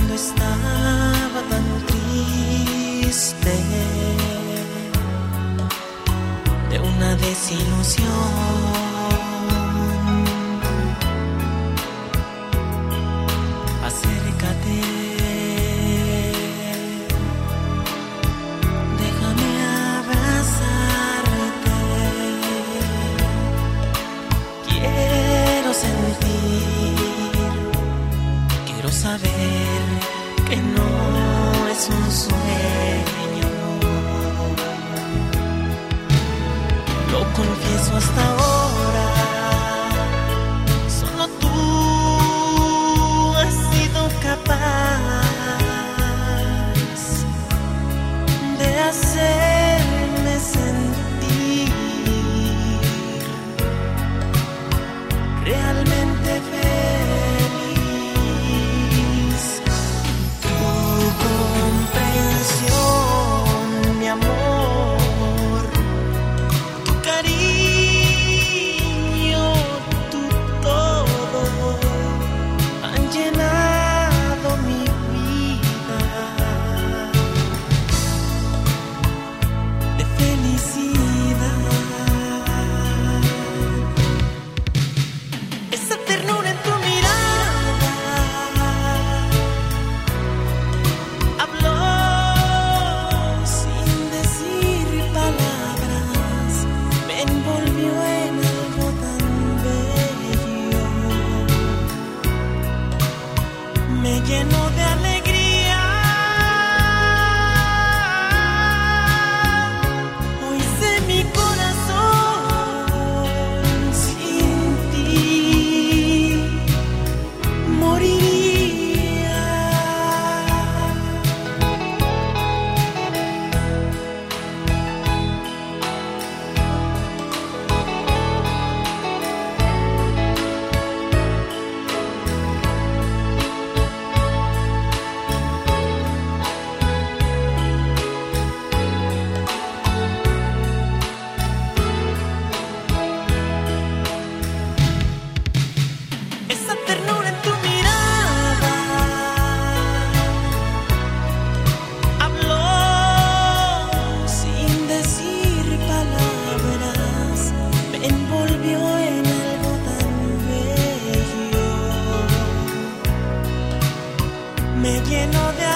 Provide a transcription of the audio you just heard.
cuando estaba tan triste de una desilusión. Saber que no es un sueño. Lo confieso hasta ahora. lleno de